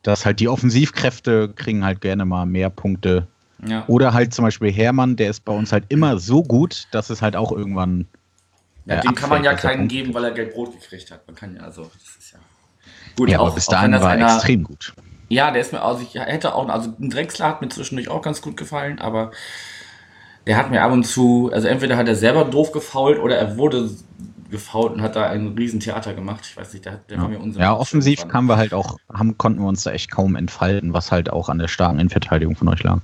dass halt die Offensivkräfte kriegen halt gerne mal mehr Punkte. Ja. Oder halt zum Beispiel Hermann, der ist bei uns halt immer so gut, dass es halt auch irgendwann. Ja, dem kann man ja keinen geben, weil er Gelb Rot gekriegt hat. Man kann ja, also, das ist ja. Gut, Ja, auch, aber bis dahin war er einer, extrem gut. Ja, der ist mir, also ich hätte auch, also ein Drechsler hat mir zwischendurch auch ganz gut gefallen, aber der hat mir ab und zu, also entweder hat er selber doof gefault oder er wurde gefault und hat da ein Riesentheater gemacht. Ich weiß nicht, der, hat- der war mir Ja, unsympathisch. ja offensiv kamen wir halt auch, haben, konnten wir uns da echt kaum entfalten, was halt auch an der starken Innenverteidigung von euch lag.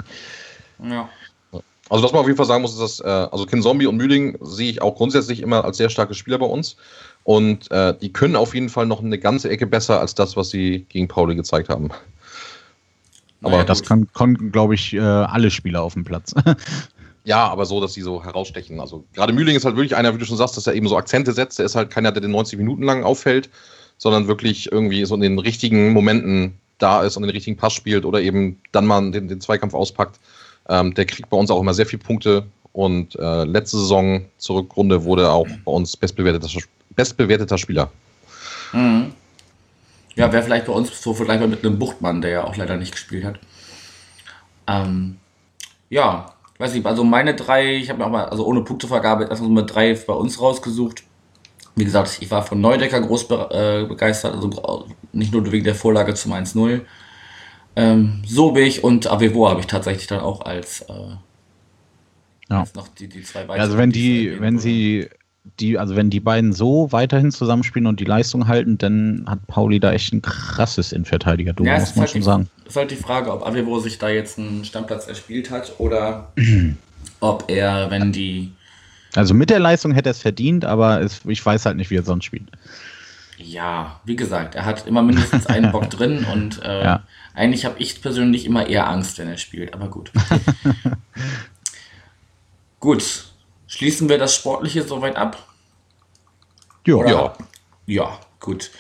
Ja. Also, was man auf jeden Fall sagen muss, ist, dass, äh, also Kin Zombie und Mühling sehe ich auch grundsätzlich immer als sehr starke Spieler bei uns. Und äh, die können auf jeden Fall noch eine ganze Ecke besser als das, was sie gegen Pauli gezeigt haben. Aber Naja, das kann, konnten, glaube ich, äh, alle Spieler auf dem Platz. [laughs] Ja, aber so, dass sie so herausstechen. Also gerade Mühling ist halt wirklich einer, wie du schon sagst, dass er eben so Akzente setzt. Er ist halt keiner, der den 90 Minuten lang auffällt, sondern wirklich irgendwie so in den richtigen Momenten da ist und den richtigen Pass spielt oder eben dann mal den, den Zweikampf auspackt. Ähm, der kriegt bei uns auch immer sehr viele Punkte und äh, letzte Saison zur Rückrunde wurde auch bei uns bestbewerteter, bestbewerteter Spieler. Mhm. Ja, wäre vielleicht bei uns so vergleichbar mit einem Buchtmann, der ja auch leider nicht gespielt hat. Ähm, ja, weiß nicht, also meine drei, ich habe mir auch mal, also ohne Punktevergabe, erstmal mit drei bei uns rausgesucht. Wie gesagt, ich war von Neudecker groß be äh, begeistert, also nicht nur wegen der Vorlage zum 1-0. Ähm, Sobich und Avevo habe ich tatsächlich dann auch als, äh, ja. als noch die, die zwei weiteren. Also wenn die, wenn sie die, also wenn die beiden so weiterhin zusammenspielen und die Leistung halten, dann hat Pauli da echt ein krasses Innenverteidiger, du ja, muss man halt schon die, sagen. Es ist halt die Frage, ob Avevo sich da jetzt einen Stammplatz erspielt hat oder [clears throat] ob er, wenn die. Also mit der Leistung hätte er es verdient, aber es, ich weiß halt nicht, wie er sonst spielt. Ja, wie gesagt, er hat immer mindestens einen Bock [laughs] drin und äh, ja. eigentlich habe ich persönlich immer eher Angst, wenn er spielt, aber gut. [laughs] gut, Schließen wir das Sportliche soweit ab? Jo. Ja. Ja, gut.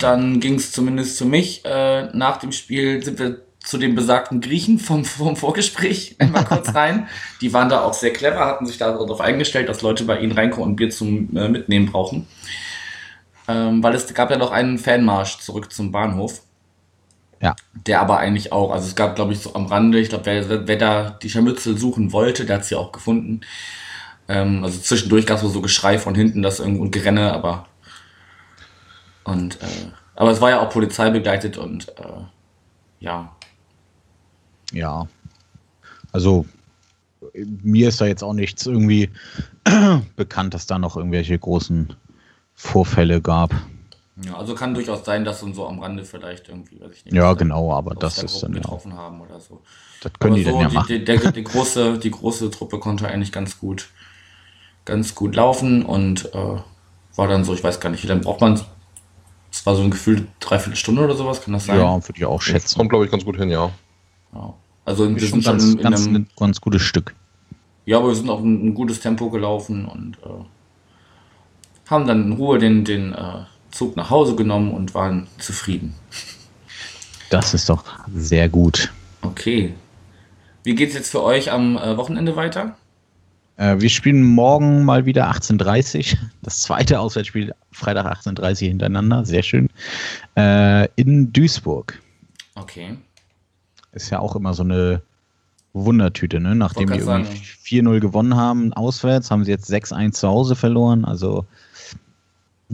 Dann ging es zumindest für mich. Äh, nach dem Spiel sind wir zu den besagten Griechen vom, vom Vorgespräch einmal kurz [laughs] rein. Die waren da auch sehr clever, hatten sich darauf eingestellt, dass Leute bei ihnen reinkommen und Bier zum äh, Mitnehmen brauchen. Ähm, weil es gab ja noch einen Fanmarsch zurück zum Bahnhof. Ja. Der aber eigentlich auch, also es gab, glaube ich, so am Rande, ich glaube, wer, wer da die Scharmützel suchen wollte, der hat sie auch gefunden. Ähm, also zwischendurch gab es so Geschrei von hinten, das irgendwo und Gerenne, aber und äh, aber es war ja auch Polizei begleitet und äh, ja. Ja. Also mir ist da jetzt auch nichts irgendwie [clears throat] bekannt, dass da noch irgendwelche großen Vorfälle gab. Ja, also kann durchaus sein, dass so am Rande vielleicht irgendwie, weiß ich nicht. Ja, genau, aber das ist dann getroffen ja. haben oder so. Das können aber die so, dann ja machen. Die, der, die, große, die große Truppe konnte eigentlich ganz gut ganz gut laufen und äh, war dann so, ich weiß gar nicht, wie lange braucht man es war so ein Gefühl, dreiviertel Stunde oder sowas, kann das sein? Ja, würde ich auch schätzen. Das kommt, glaube ich, ganz gut hin, ja. ja. Also wir sind schon in, ganz, einem, ganz gutes Stück. Ja, aber wir sind auch ein, ein gutes Tempo gelaufen und äh, haben dann in Ruhe den, den äh, Zug nach Hause genommen und waren zufrieden. Das ist doch sehr gut. Okay. Wie geht es jetzt für euch am äh, Wochenende weiter? Äh, wir spielen morgen mal wieder 18.30 Das zweite Auswärtsspiel Freitag 18.30 hintereinander. Sehr schön. Äh, in Duisburg. Okay. Ist ja auch immer so eine Wundertüte, ne? Nachdem die irgendwie 4-0 gewonnen haben auswärts, haben sie jetzt 6-1 zu Hause verloren. Also.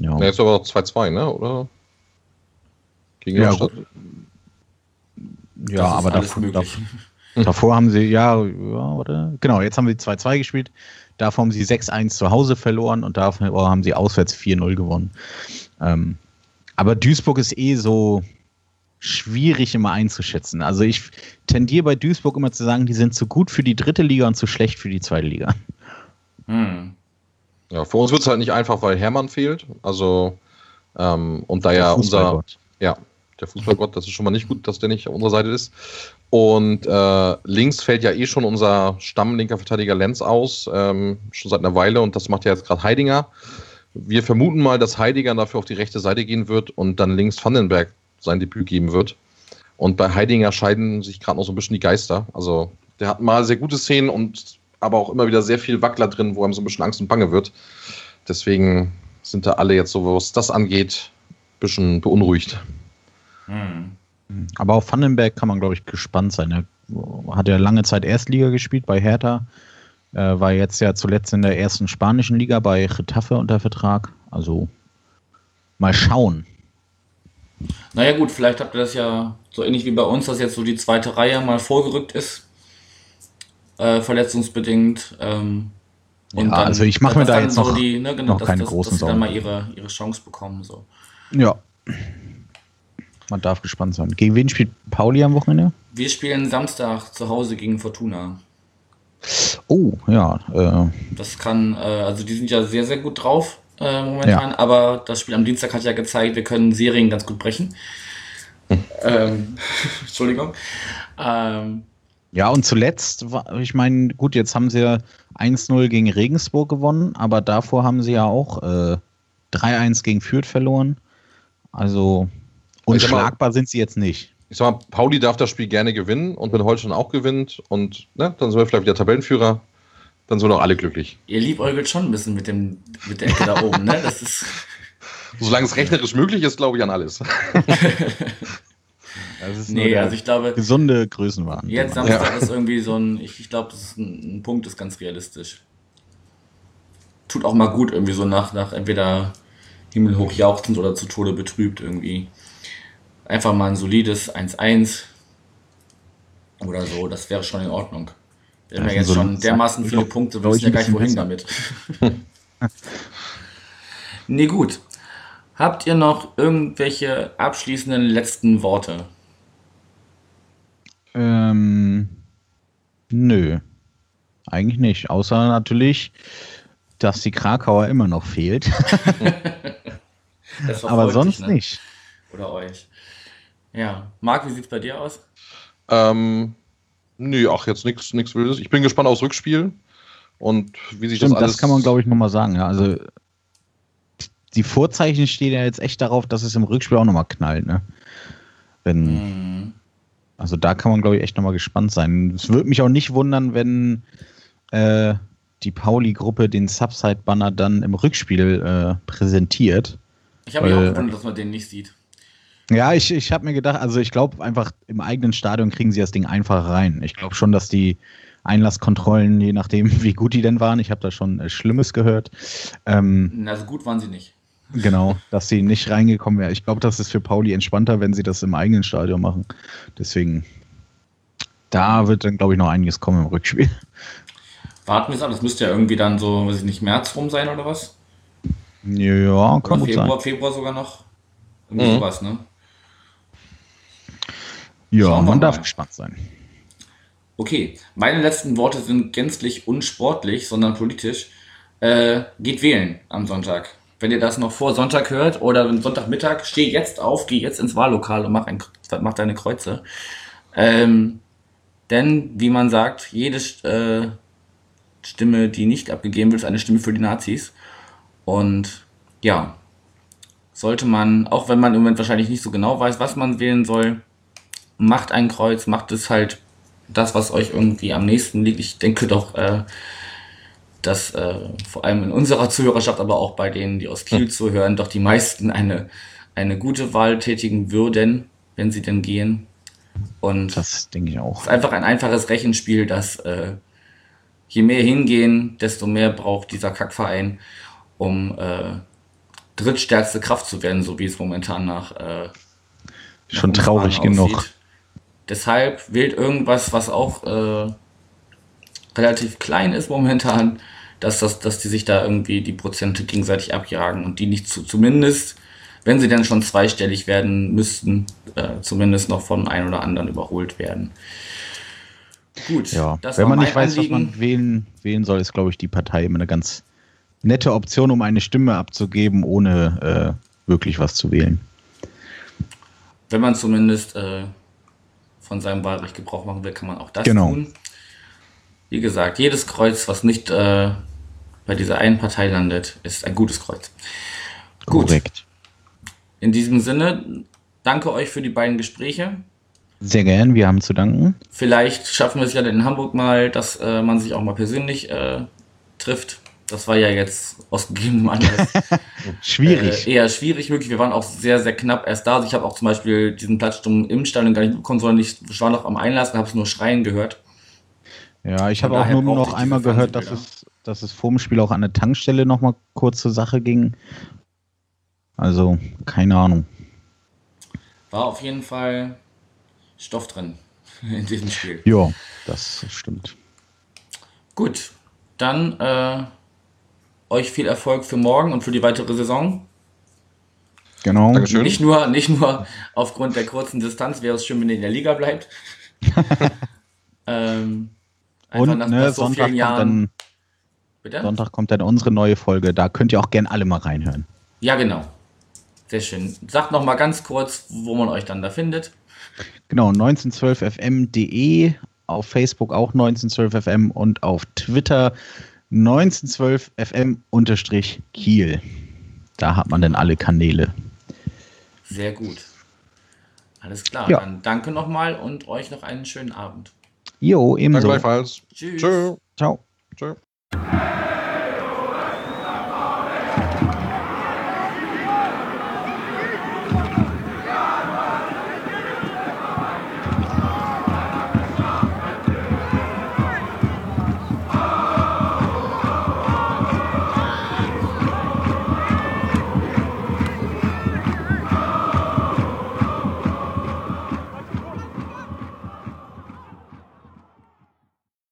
Ja. ja jetzt aber 2-2, ne? Oder? Gegen ja, ja aber davon, davon, Davor haben sie, ja, ja, oder? Genau, jetzt haben sie 2-2 gespielt. Davor haben sie 6-1 zu Hause verloren und davor haben sie auswärts 4-0 gewonnen. Ähm, aber Duisburg ist eh so schwierig immer einzuschätzen. Also ich tendiere bei Duisburg immer zu sagen, die sind zu gut für die dritte Liga und zu schlecht für die zweite Liga. Hm. Ja, für uns wird es halt nicht einfach, weil Hermann fehlt. Also ähm, und da ja unser ja, der Fußballgott, das ist schon mal nicht gut, dass der nicht auf unserer Seite ist. Und äh, links fällt ja eh schon unser stammlinker Verteidiger Lenz aus, ähm, schon seit einer Weile und das macht ja jetzt gerade Heidinger. Wir vermuten mal, dass Heidinger dafür auf die rechte Seite gehen wird und dann links Vandenberg sein Debüt geben wird. Und bei Heidinger scheiden sich gerade noch so ein bisschen die Geister. Also der hat mal sehr gute Szenen und aber auch immer wieder sehr viel Wackler drin, wo einem so ein bisschen Angst und Bange wird. Deswegen sind da alle jetzt so, was das angeht, ein bisschen beunruhigt. Aber auf Vandenberg kann man, glaube ich, gespannt sein. Er hat ja lange Zeit Erstliga gespielt bei Hertha. Äh, war jetzt ja zuletzt in der ersten spanischen Liga bei Getafe unter Vertrag. Also mal schauen. Naja gut, vielleicht habt ihr das ja so ähnlich wie bei uns, dass jetzt so die zweite Reihe mal vorgerückt ist. Äh, verletzungsbedingt. Ähm, und ja, dann, also ich mache mir da jetzt noch, so die, ne, genau, noch keine dass, großen dass, dass Sorgen. dann mal ihre, ihre Chance bekommen. So. Ja, man darf gespannt sein. Gegen wen spielt Pauli am Wochenende? Wir spielen Samstag zu Hause gegen Fortuna. Oh, ja. Äh. Das kann, äh, also die sind ja sehr, sehr gut drauf äh, momentan, ja. aber das Spiel am Dienstag hat ja gezeigt, wir können Serien ganz gut brechen. Hm. Ähm, [laughs] Entschuldigung. Ähm, ja, und zuletzt, ich meine, gut, jetzt haben sie ja 1-0 gegen Regensburg gewonnen, aber davor haben sie ja auch äh, 3-1 gegen Fürth verloren. Also Unschlagbar sind sie jetzt nicht. ich sag mal, Pauli darf das Spiel gerne gewinnen und wenn Holstein auch gewinnt und ne, dann sind wir vielleicht wieder Tabellenführer, dann sind auch alle glücklich. Ihr liebäugelt schon ein bisschen mit, dem, mit der Ecke da oben, ne? Das ist. [laughs] Solange es rechnerisch möglich ist, glaube ich an alles. [laughs] Das ist Nee, also ich glaube, gesunde Größenwahn. jetzt Ja. Samstag ist irgendwie so ein. Ich, ich glaube, das ist ein, ein Punkt, ist ganz realistisch. Tut auch mal gut, irgendwie so nach, nach entweder himmelhoch jauchzend oder zu Tode betrübt irgendwie. Einfach mal ein solides 1-1 oder so, das wäre schon in Ordnung. Wir haben Ja, ja jetzt so schon dermaßen viele Punkte, wir wissen ja gar nicht, wohin damit. [laughs] nee, gut. Habt ihr noch irgendwelche abschließenden letzten Worte? Ähm, nö. Eigentlich nicht. Außer natürlich, dass die Krakauer immer noch fehlt. [laughs] Das Aber sonst dich, ne? nicht. Oder euch. Ja. Marc, wie sieht's bei dir aus? Ähm, nö, ach, jetzt nichts nichts Wildes. Ich bin gespannt aufs Rückspiel und wie sich Stimmt, das alles. das kann man, glaube ich, nochmal sagen. Ja, also die Vorzeichen stehen ja jetzt echt darauf, dass es im Rückspiel auch nochmal knallt. Ne? Wenn, Mhm. also da kann man, glaube ich, echt nochmal gespannt sein. Es würde mich auch nicht wundern, wenn äh, die Pauli-Gruppe den Subside-Banner dann im Rückspiel äh, präsentiert. Ich habe mich auch gewundert, dass man den nicht sieht. Ja, ich, ich habe mir gedacht, also ich glaube einfach, im eigenen Stadion kriegen sie das Ding einfach rein. Ich glaube schon, dass die Einlasskontrollen, je nachdem, [laughs] wie gut die denn waren, ich habe da schon äh, Schlimmes gehört, ähm, Also gut waren sie nicht. Genau, dass sie nicht reingekommen wären. Ich glaube, das ist für Pauli entspannter, wenn sie das im eigenen Stadion machen. Deswegen, da wird dann, glaube ich, noch einiges kommen im Rückspiel. Warten wir es ab. Das müsste ja irgendwie dann so, weiß ich nicht, März rum sein oder was? Ja, kann Oder gut Februar, sein. Februar sogar noch. Irgendwie Mhm. sowas, ne? Ja, man darf gespannt sein. Okay, meine letzten Worte sind gänzlich unsportlich, sondern politisch. Äh, geht wählen am Sonntag. Wenn ihr das noch vor Sonntag hört oder Sonntagmittag, steh jetzt auf, geh jetzt ins Wahllokal und mach, ein, mach deine Kreuze. Ähm, denn, wie man sagt, jede äh, Stimme, die nicht abgegeben wird, ist eine Stimme für die Nazis. Und ja, sollte man, auch wenn man im Moment wahrscheinlich nicht so genau weiß, was man wählen soll, macht ein Kreuz, macht es halt das, was euch irgendwie am nächsten liegt. Ich denke doch, äh, dass äh, vor allem in unserer Zuhörerschaft, aber auch bei denen, die aus Kiel zuhören, doch die meisten eine, eine gute Wahl tätigen würden, wenn sie denn gehen. Und Das denke ich auch. es ist einfach ein einfaches Rechenspiel, dass äh, je mehr hingehen, desto mehr braucht dieser Kackverein, um äh, drittstärkste Kraft zu werden, so wie es momentan nach äh, Schon nach traurig genug. Deshalb wählt irgendwas, was auch äh, relativ klein ist momentan, dass, das, dass die sich da irgendwie die Prozente gegenseitig abjagen und die nicht zu, zumindest, wenn sie dann schon zweistellig werden müssten, äh, zumindest noch von ein oder anderen überholt werden. Gut, Ja, wenn man nicht weiß, was man wählen, wählen soll, ist, glaube ich, die Partei immer eine ganz nette Option, um eine Stimme abzugeben, ohne äh, wirklich was zu wählen. Wenn man zumindest äh, von seinem Wahlrecht Gebrauch machen will, kann man auch das Genau. tun. Wie gesagt, jedes Kreuz, was nicht äh, bei dieser einen Partei landet, ist ein gutes Kreuz. Gut. Korrekt. In diesem Sinne, danke euch für die beiden Gespräche. Sehr gern, wir haben zu danken. Vielleicht schaffen wir es ja in Hamburg mal, dass äh, man sich auch mal persönlich äh, trifft. Das war ja jetzt aus gegebenem Anlass [laughs] Schwierig. Äh, eher schwierig möglich. Wir waren auch sehr, sehr knapp erst da. Also ich habe auch zum Beispiel diesen Platzsturm im Stadion gar nicht bekommen, sondern ich war noch am Einlass und habe es nur schreien gehört. Ja, ich habe auch nur noch einmal gehört, dass es, dass es vor dem Spiel auch an der Tankstelle noch mal kurz zur Sache ging. Also, keine Ahnung. War auf jeden Fall Stoff drin [laughs] in diesem Spiel. Ja, das stimmt. Gut, dann äh, euch viel Erfolg für morgen und für die weitere Saison. Genau. Dankeschön. Nicht nur, nicht nur aufgrund der kurzen Distanz wäre es schön, wenn ihr in der Liga bleibt. [laughs] [laughs] ähm, einfach Und nach, ne, so Sonntag, vielen kommt dann, Bitte? Sonntag kommt dann unsere neue Folge. Da könnt ihr auch gern alle mal reinhören. Ja, genau. Sehr schön. Sagt noch mal ganz kurz, wo man euch dann da findet. Genau, 1912fm.de, auf Facebook auch 1912fm und auf Twitter 1912fm-kiel. Da hat man dann alle Kanäle. Sehr gut. Alles klar, Ja. dann danke nochmal und euch noch einen schönen Abend. Jo, ebenso. Danke gleichfalls. Tschüss. Tschö. Ciao. Tschö.